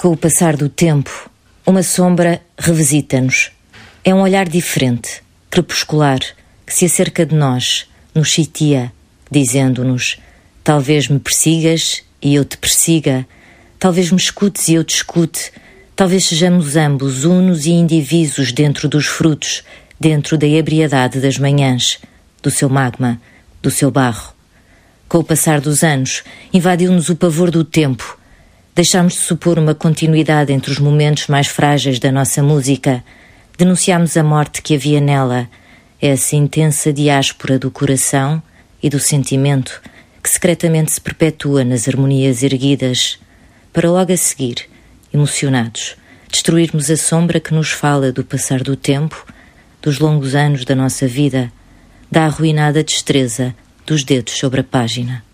Com o passar do tempo, uma sombra revisita-nos. É um olhar diferente, crepuscular, que se acerca de nós, nos sitia, dizendo-nos: Talvez me persigas e eu te persiga, talvez me escutes e eu te escute, talvez sejamos ambos unos e indivisos dentro dos frutos, dentro da ebriedade das manhãs, do seu magma, do seu barro. Com o passar dos anos, invadiu-nos o pavor do tempo Deixámos de supor uma continuidade entre os momentos mais frágeis da nossa música. Denunciámos a morte que havia nela, essa intensa diáspora do coração e do sentimento que secretamente se perpetua nas harmonias erguidas, para logo a seguir, emocionados, destruirmos a sombra que nos fala do passar do tempo, dos longos anos da nossa vida, da arruinada destreza dos dedos sobre a página.